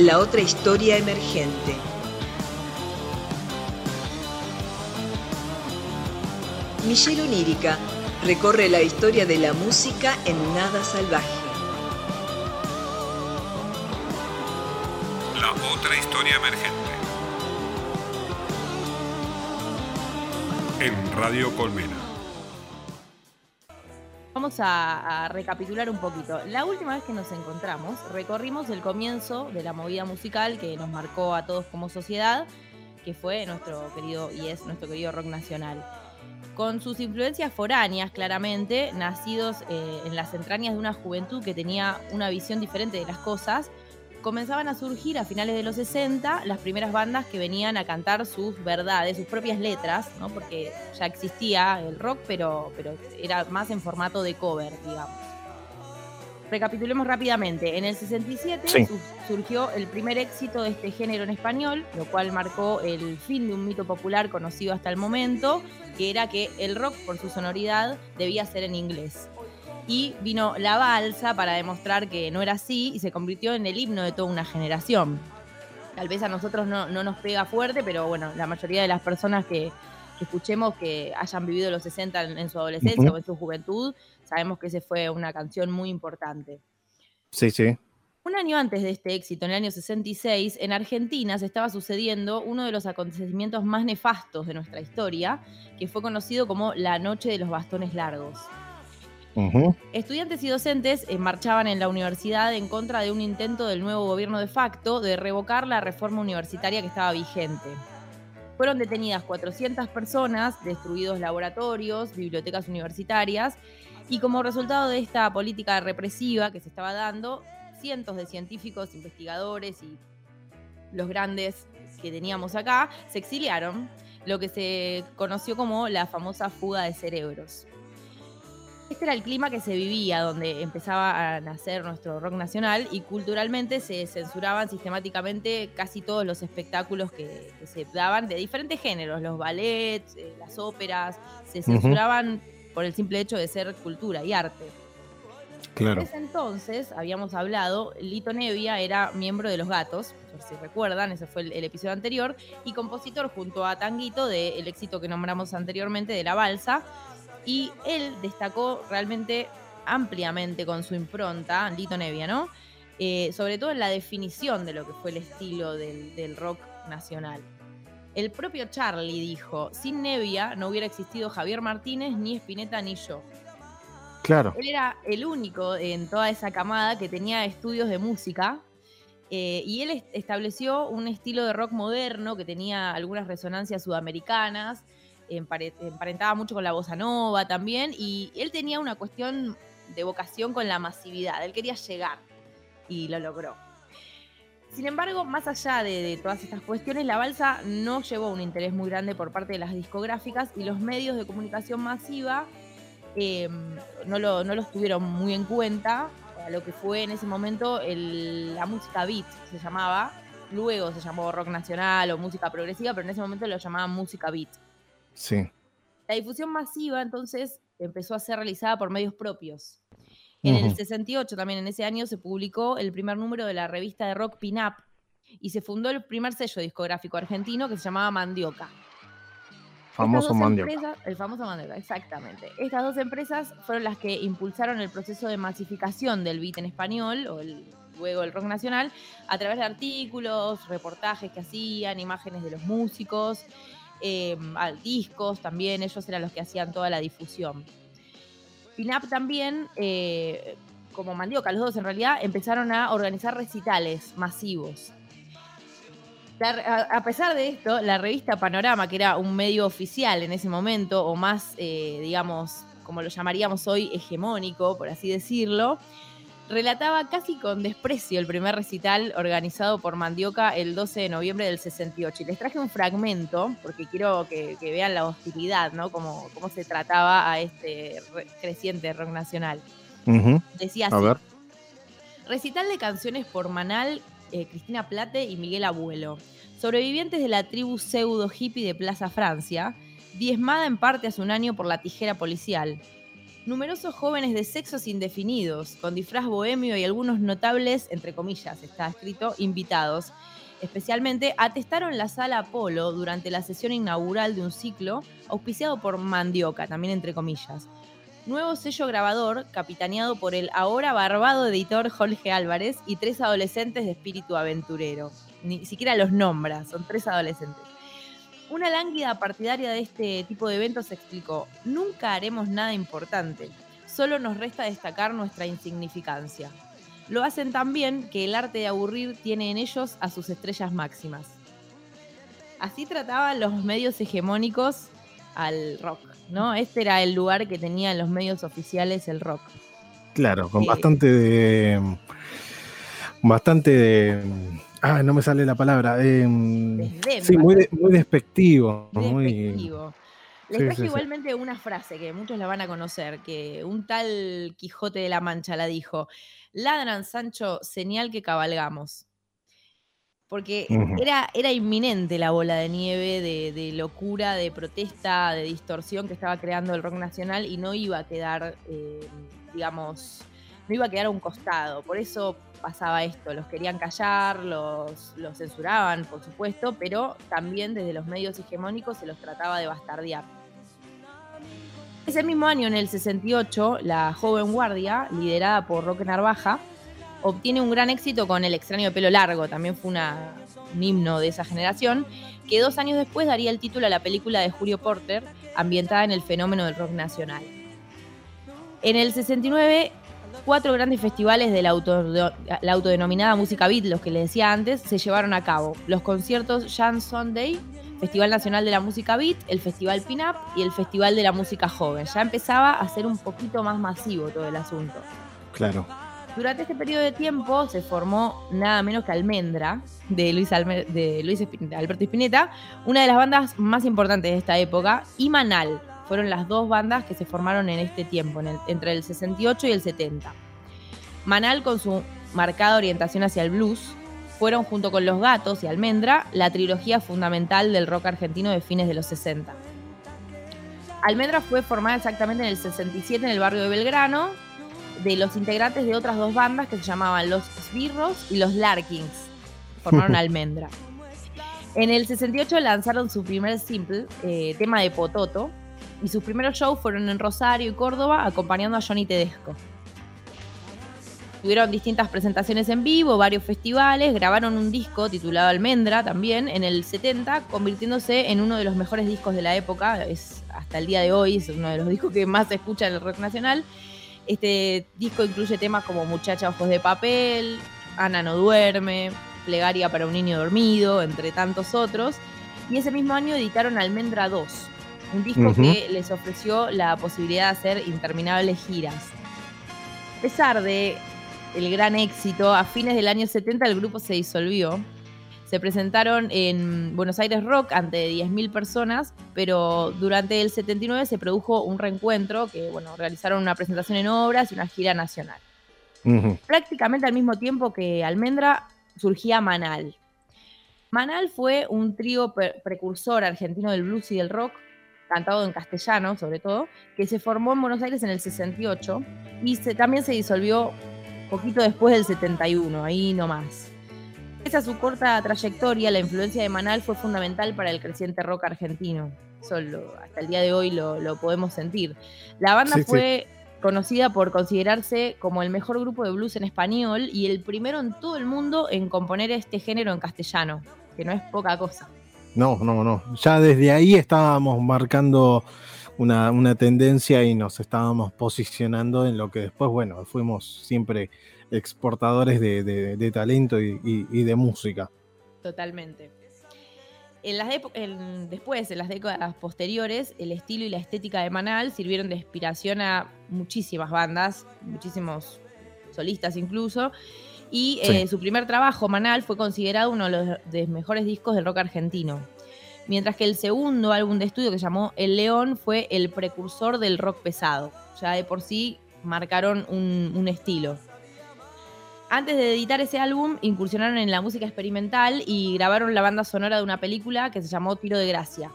La otra historia emergente. Michelle Onírica recorre la historia de la música en Nada Salvaje. La otra historia emergente. En Radio Colmena. Vamos a, a recapitular un poquito. La última vez que nos encontramos, recorrimos el comienzo de la movida musical que nos marcó a todos como sociedad, que fue nuestro querido y es nuestro querido rock nacional. Con sus influencias foráneas, claramente, nacidos eh, en las entrañas de una juventud que tenía una visión diferente de las cosas, comenzaban a surgir a finales de los 60 las primeras bandas que venían a cantar sus verdades, sus propias letras, ¿no? porque ya existía el rock, pero, pero era más en formato de cover, digamos. Recapitulemos rápidamente. En el 67 Sí. su- surgió el primer éxito de este género en español, lo cual marcó el fin de un mito popular conocido hasta el momento, que era que el rock, por su sonoridad, debía ser en inglés. Y vino la balsa para demostrar que no era así y se convirtió en el himno de toda una generación. Tal vez a nosotros no, no nos pega fuerte, pero bueno, la mayoría de las personas que, que escuchemos que hayan vivido los 60 en, en su adolescencia o en su juventud, sabemos que esa fue una canción muy importante. Sí, sí. Un año antes de este éxito, en el año 66, en Argentina se estaba sucediendo uno de los acontecimientos más nefastos de nuestra historia, que fue conocido como la Noche de los Bastones Largos. Estudiantes y docentes eh, marchaban en la universidad en contra de un intento del nuevo gobierno de facto de revocar la reforma universitaria que estaba vigente. Fueron detenidas 400 personas, destruidos laboratorios, bibliotecas universitarias, y como resultado de esta política represiva que se estaba dando, cientos de científicos, investigadores y los grandes que teníamos acá se exiliaron, lo que se conoció como la famosa fuga de cerebros. Este era el clima que se vivía, donde empezaba a nacer nuestro rock nacional y culturalmente se censuraban sistemáticamente casi todos los espectáculos que, que se daban de diferentes géneros, los ballets, eh, las óperas, se censuraban por el simple hecho de ser cultura y arte. Claro. En ese entonces, habíamos hablado, Lito Nevia era miembro de Los Gatos, por si recuerdan, ese fue el, el episodio anterior, y compositor junto a Tanguito del éxito que nombramos anteriormente de La Balsa, y él destacó realmente ampliamente con su impronta, Lito Nevia, ¿no? Eh, sobre todo en la definición de lo que fue el estilo del, del rock nacional. El propio Charlie dijo, sin Nevia no hubiera existido Javier Martínez, ni Spinetta, ni yo. Claro. Él era el único en toda esa camada que tenía estudios de música eh, y él est- estableció un estilo de rock moderno que tenía algunas resonancias sudamericanas, empare- emparentaba mucho con la bossa nova también y él tenía una cuestión de vocación con la masividad, él quería llegar y lo logró. Sin embargo, más allá de, todas estas cuestiones, la balsa no llevó un interés muy grande por parte de las discográficas y los medios de comunicación masiva eh, no, lo, los tuvieron muy en cuenta a lo que fue en ese momento la música beat, se llamaba. Luego se llamó rock nacional o música progresiva, pero en ese momento lo llamaban música beat. Sí. La difusión masiva entonces empezó a ser realizada por medios propios. En el Ujú. 68, también en ese año, se publicó el primer número de la revista de rock Pin Up y se fundó el primer sello discográfico argentino que se llamaba Mandioca. Famoso mandioca. empresas- el famoso Mandioca, exactamente. Estas dos empresas fueron las que impulsaron el proceso de masificación del beat en español, o el- luego el rock nacional, a través de artículos, reportajes que hacían, imágenes de los músicos, eh, discos también, ellos eran los que hacían toda la difusión. Pinap también, eh, como Mandioca, los dos en realidad, empezaron a organizar recitales masivos. A pesar de esto, la revista Panorama, que era un medio oficial en ese momento, o más, eh, digamos, como lo llamaríamos hoy, hegemónico, por así decirlo, relataba casi con desprecio el primer recital organizado por Mandioca el 12 de noviembre del 68. Y les traje un fragmento, porque quiero que, que vean la hostilidad, ¿no? Cómo, cómo se trataba a este re- creciente rock nacional. Decía A así. ver. Recital de canciones por Manal, eh, Cristina Plate y Miguel Abuelo. Sobrevivientes de la tribu pseudo hippie de Plaza Francia, diezmada en parte hace un año por la tijera policial. Numerosos jóvenes de sexos indefinidos, con disfraz bohemio y algunos notables, entre comillas, está escrito, invitados. Especialmente atestaron la sala Apolo durante la sesión inaugural de un ciclo auspiciado por Mandioca, también entre comillas. Nuevo sello grabador, capitaneado por el ahora barbado editor Jorge Álvarez y tres adolescentes de espíritu aventurero. Ni siquiera los nombra, son tres adolescentes. Una lánguida partidaria de este tipo de eventos explicó, nunca haremos nada importante, solo nos resta destacar nuestra insignificancia. Lo hacen tan bien que el arte de aburrir tiene en ellos a sus estrellas máximas. Así trataban los medios hegemónicos al rock, ¿no? Este era el lugar que tenía en los medios oficiales el rock. Claro, con Eh, bastante de. Bastante de. Ah, no me sale la palabra. eh, sí, muy, de- muy despectivo. Muy, despectivo. Les traje sí, sí. igualmente una frase que muchos la van a conocer, que un tal Quijote de la Mancha la dijo, ladran Sancho, señal que cabalgamos. Porque era, era inminente la bola de nieve, de, de locura, de protesta, de distorsión que estaba creando el rock nacional y no iba a quedar, eh, digamos, no iba a quedar a un costado. Por eso pasaba esto, los querían callar, los, censuraban, por supuesto, pero también desde los medios hegemónicos se los trataba de bastardear. Ese mismo año, en el 68, la joven guardia, liderada por Roque Narvaja, obtiene un gran éxito con El extraño de pelo largo, también fue un himno de esa generación, que dos años después daría el título a la película de Julio Porter, ambientada en el fenómeno del rock nacional. En el 69, cuatro grandes festivales de la, auto- la autodenominada música beat, los que les decía antes, se llevaron a cabo. Los conciertos Jan Sunday, Festival Nacional de la Música Beat, el Festival Pin-Up y el Festival de la Música Joven. Ya empezaba a ser un poquito más masivo todo el asunto. claro. Durante este periodo de tiempo se formó nada menos que Almendra, de Luis, Alme- de Luis Alberto Spinetta, una de las bandas más importantes de esta época, y Manal. Fueron las dos bandas que se formaron en este tiempo, en el- entre el 68 y el 70. Manal, con su marcada orientación hacia el blues, fueron junto con Los Gatos y Almendra la trilogía fundamental del rock argentino de fines de los 60. Almendra fue formada exactamente en el 67 en el barrio de Belgrano, de los integrantes de otras dos bandas que se llamaban Los Sbirros y Los Larkins. Formaron Almendra. En el 68 lanzaron su primer simple, eh, tema de Pototo, y sus primeros shows fueron en Rosario y Córdoba, acompañando a Johnny Tedesco. Tuvieron distintas presentaciones en vivo, varios festivales, grabaron un disco titulado Almendra también en el 70, convirtiéndose en uno de los mejores discos de la época. Es hasta el día de hoy, es uno de los discos que más se escucha en el rock nacional. Este disco incluye temas como Muchacha Ojos de Papel, Ana no duerme, Plegaria para un niño dormido, entre tantos otros. Y ese mismo año editaron Almendra 2, un disco que les ofreció la posibilidad de hacer interminables giras. A pesar de el gran éxito, a fines del año 70 el grupo se disolvió. Se presentaron en Buenos Aires Rock ante 10.000 personas, pero durante el 79 se produjo un reencuentro que, bueno, realizaron una presentación en obras y una gira nacional. Prácticamente al mismo tiempo que Almendra surgía Manal. Manal fue un trío pre- precursor argentino del blues y del rock, cantado en castellano sobre todo, que se formó en Buenos Aires en el 68 y se- también se disolvió poquito después del 71, ahí nomás. Pese a su corta trayectoria, la influencia de Manal fue fundamental para el creciente rock argentino. Eso lo- hasta el día de hoy lo, lo podemos sentir. La banda Sí, sí. fue conocida por considerarse como el mejor grupo de blues en español y el primero en todo el mundo en componer este género en castellano, que no es poca cosa. No, no, no. Ya desde ahí estábamos marcando una, una tendencia y nos estábamos posicionando en lo que después, bueno, fuimos siempre exportadores de, de- talento y, y- de música. Totalmente. En las en- después, en las décadas posteriores, el estilo y la estética de Manal sirvieron de inspiración a muchísimas bandas, muchísimos solistas incluso. Y Sí. eh, su primer trabajo, Manal, fue considerado uno de los, de mejores discos del rock argentino. Mientras que el segundo álbum de estudio, que se llamó El León, fue el precursor del rock pesado. Ya de por sí marcaron un, un estilo. Antes de editar ese álbum, incursionaron en la música experimental y grabaron la banda sonora de una película que se llamó Tiro de Gracia.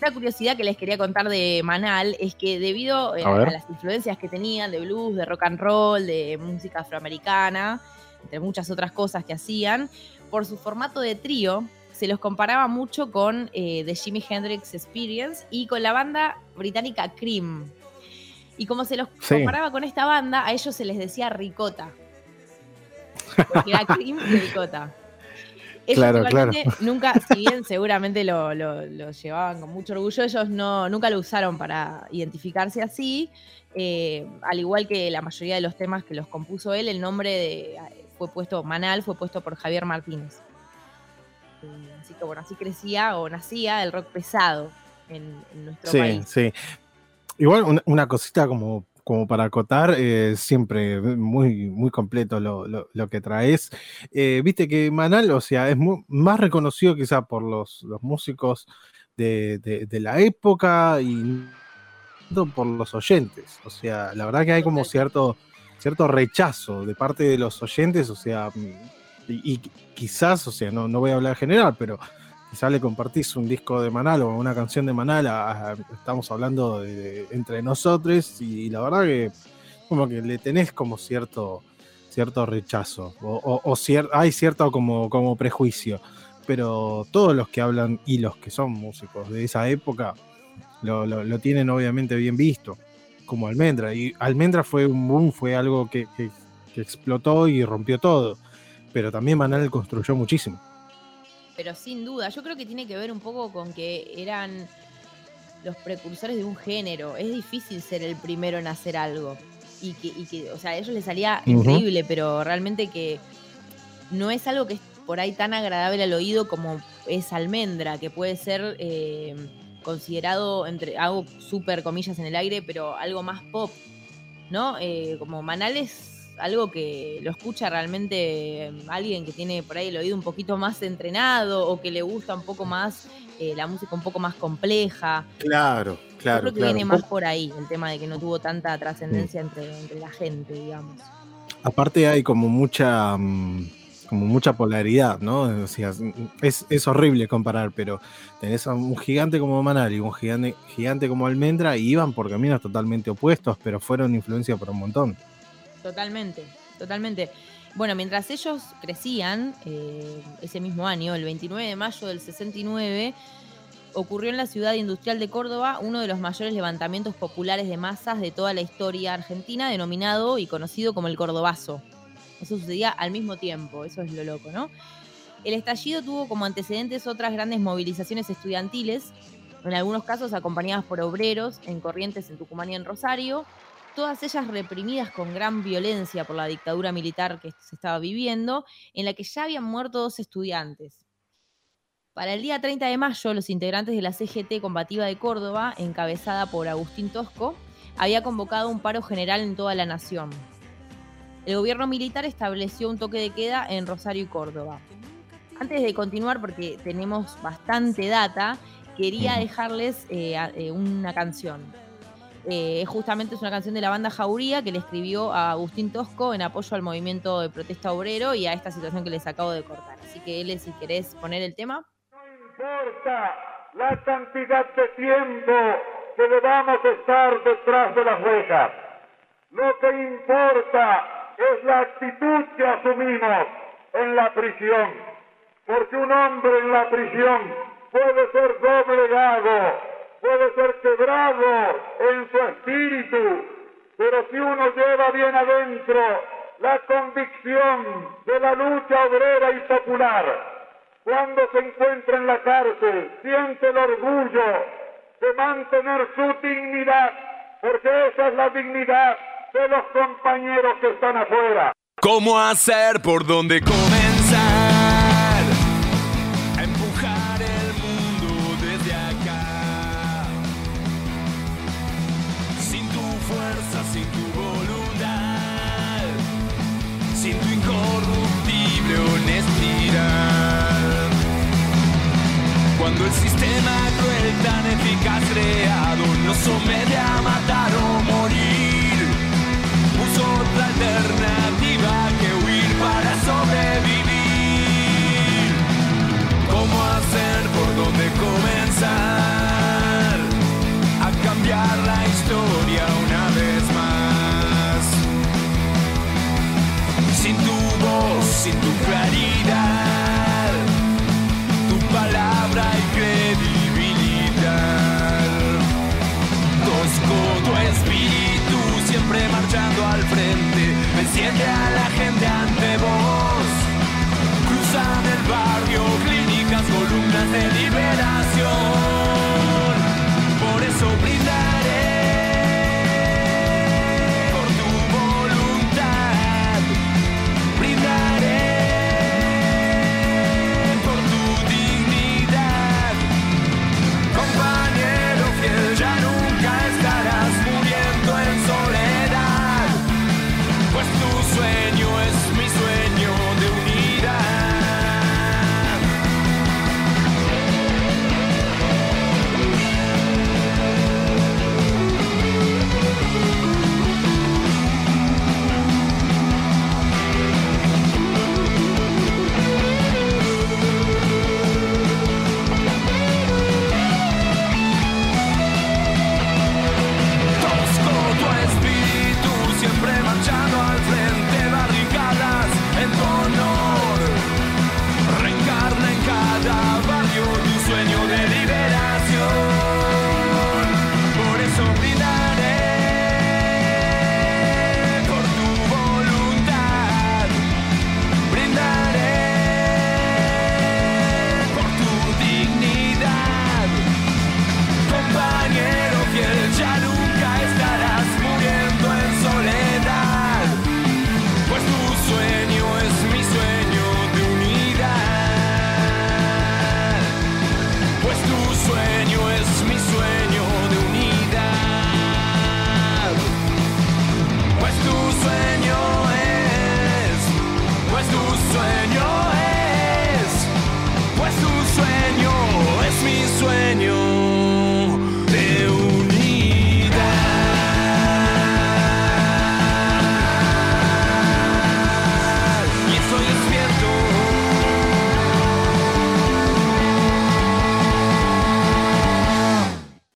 Una curiosidad que les quería contar de Manal es que debido eh, a, las influencias que tenían de blues, de rock and roll, de música afroamericana, entre muchas otras cosas que hacían, por su formato de trío, se los comparaba mucho con eh, The Jimi Hendrix Experience y con la banda británica Cream. Y como se los comparaba con esta banda, a ellos se les decía ricota. Porque era Cream y ricota. Ellos claro, claro. nunca, si bien seguramente lo, llevaban con mucho orgullo, ellos no, nunca lo usaron para identificarse así. Eh, al igual que la mayoría de los temas que los compuso él, el nombre de, fue puesto, Manal fue puesto por Javier Martínez. Así que bueno, así crecía o nacía el rock pesado en, nuestro país. Sí, sí. Igual una, cosita como, como para acotar, eh, siempre muy, muy completo lo, que traes. Eh, viste que Manal, o sea, es más reconocido quizá por los, músicos de, la época y por los oyentes. O sea, la verdad que hay como cierto, cierto rechazo de parte de los oyentes, o sea, y, quizás, o sea, no, no voy a hablar general, pero quizás le compartís un disco de Manal o una canción de Manal, estamos hablando de, entre nosotros, y, la verdad que como que le tenés como cierto, cierto rechazo, o, o, hay cierto como, como prejuicio, pero todos los que hablan y los que son músicos de esa época lo, lo, tienen obviamente bien visto, como Almendra, y Almendra fue un boom, fue algo que explotó y rompió todo pero también Manal construyó muchísimo. Pero sin duda, yo creo que tiene que ver un poco con que eran los precursores de un género. Es difícil ser el primero en hacer algo. Y que, o sea, a ellos les salía increíble, pero realmente que no es algo que es por ahí tan agradable al oído como es almendra, que puede ser eh, considerado entre algo súper comillas en el aire, pero algo más pop, ¿no? Eh, como Manales algo que lo escucha realmente em, alguien que tiene por ahí el oído un poquito más entrenado o que le gusta un poco más eh, la música un poco más compleja. Claro, claro. Yo creo que viene más por ahí el tema de que no tuvo tanta trascendencia mm. entre, la gente, digamos. Aparte hay como mucha mm, como mucha polaridad, ¿no? O sea, es, es, horrible comparar, pero tenés a un gigante como Manal y un gigante, gigante como Almendra y iban por caminos totalmente opuestos, pero fueron influencia por un montón. Totalmente, totalmente. Bueno, mientras ellos crecían, eh, ese mismo año, el 29 de mayo del 69, ocurrió en la ciudad industrial de Córdoba uno de los mayores levantamientos populares de masas de toda la historia argentina, denominado y conocido como el Cordobazo. Eso sucedía al mismo tiempo, eso es lo loco, ¿no? El estallido tuvo como antecedentes otras grandes movilizaciones estudiantiles, en algunos casos acompañadas por obreros en Corrientes, en Tucumán y en Rosario, todas ellas reprimidas con gran violencia por la dictadura militar que se estaba viviendo, en la que ya habían muerto dos estudiantes. Para el día 30 de mayo, los integrantes de la CGT combativa de Córdoba, encabezada por Agustín Tosco, había convocado un paro general en toda la nación. El gobierno militar estableció un toque de queda en Rosario y Córdoba. Antes de continuar, porque tenemos bastante data, quería dejarles eh, eh, una canción. Eh, justamente es una canción de la banda Jauría que le escribió a Agustín Tosco en apoyo al movimiento de protesta obrero y a esta situación que les acabo de cortar. Así que él, si querés poner el tema. No importa la cantidad de tiempo que debamos estar detrás de las rejas. Lo que importa es la actitud que asumimos en la prisión. Porque un hombre en la prisión puede ser doblegado puede ser quebrado en su espíritu, pero si uno lleva bien adentro la convicción de la lucha obrera y popular, cuando se encuentra en la cárcel, siente el orgullo de mantener su dignidad, porque esa es la dignidad de los compañeros que están afuera. ¿Cómo hacer? ¿Por dónde sistema cruel tan eficaz creado nos somete a matar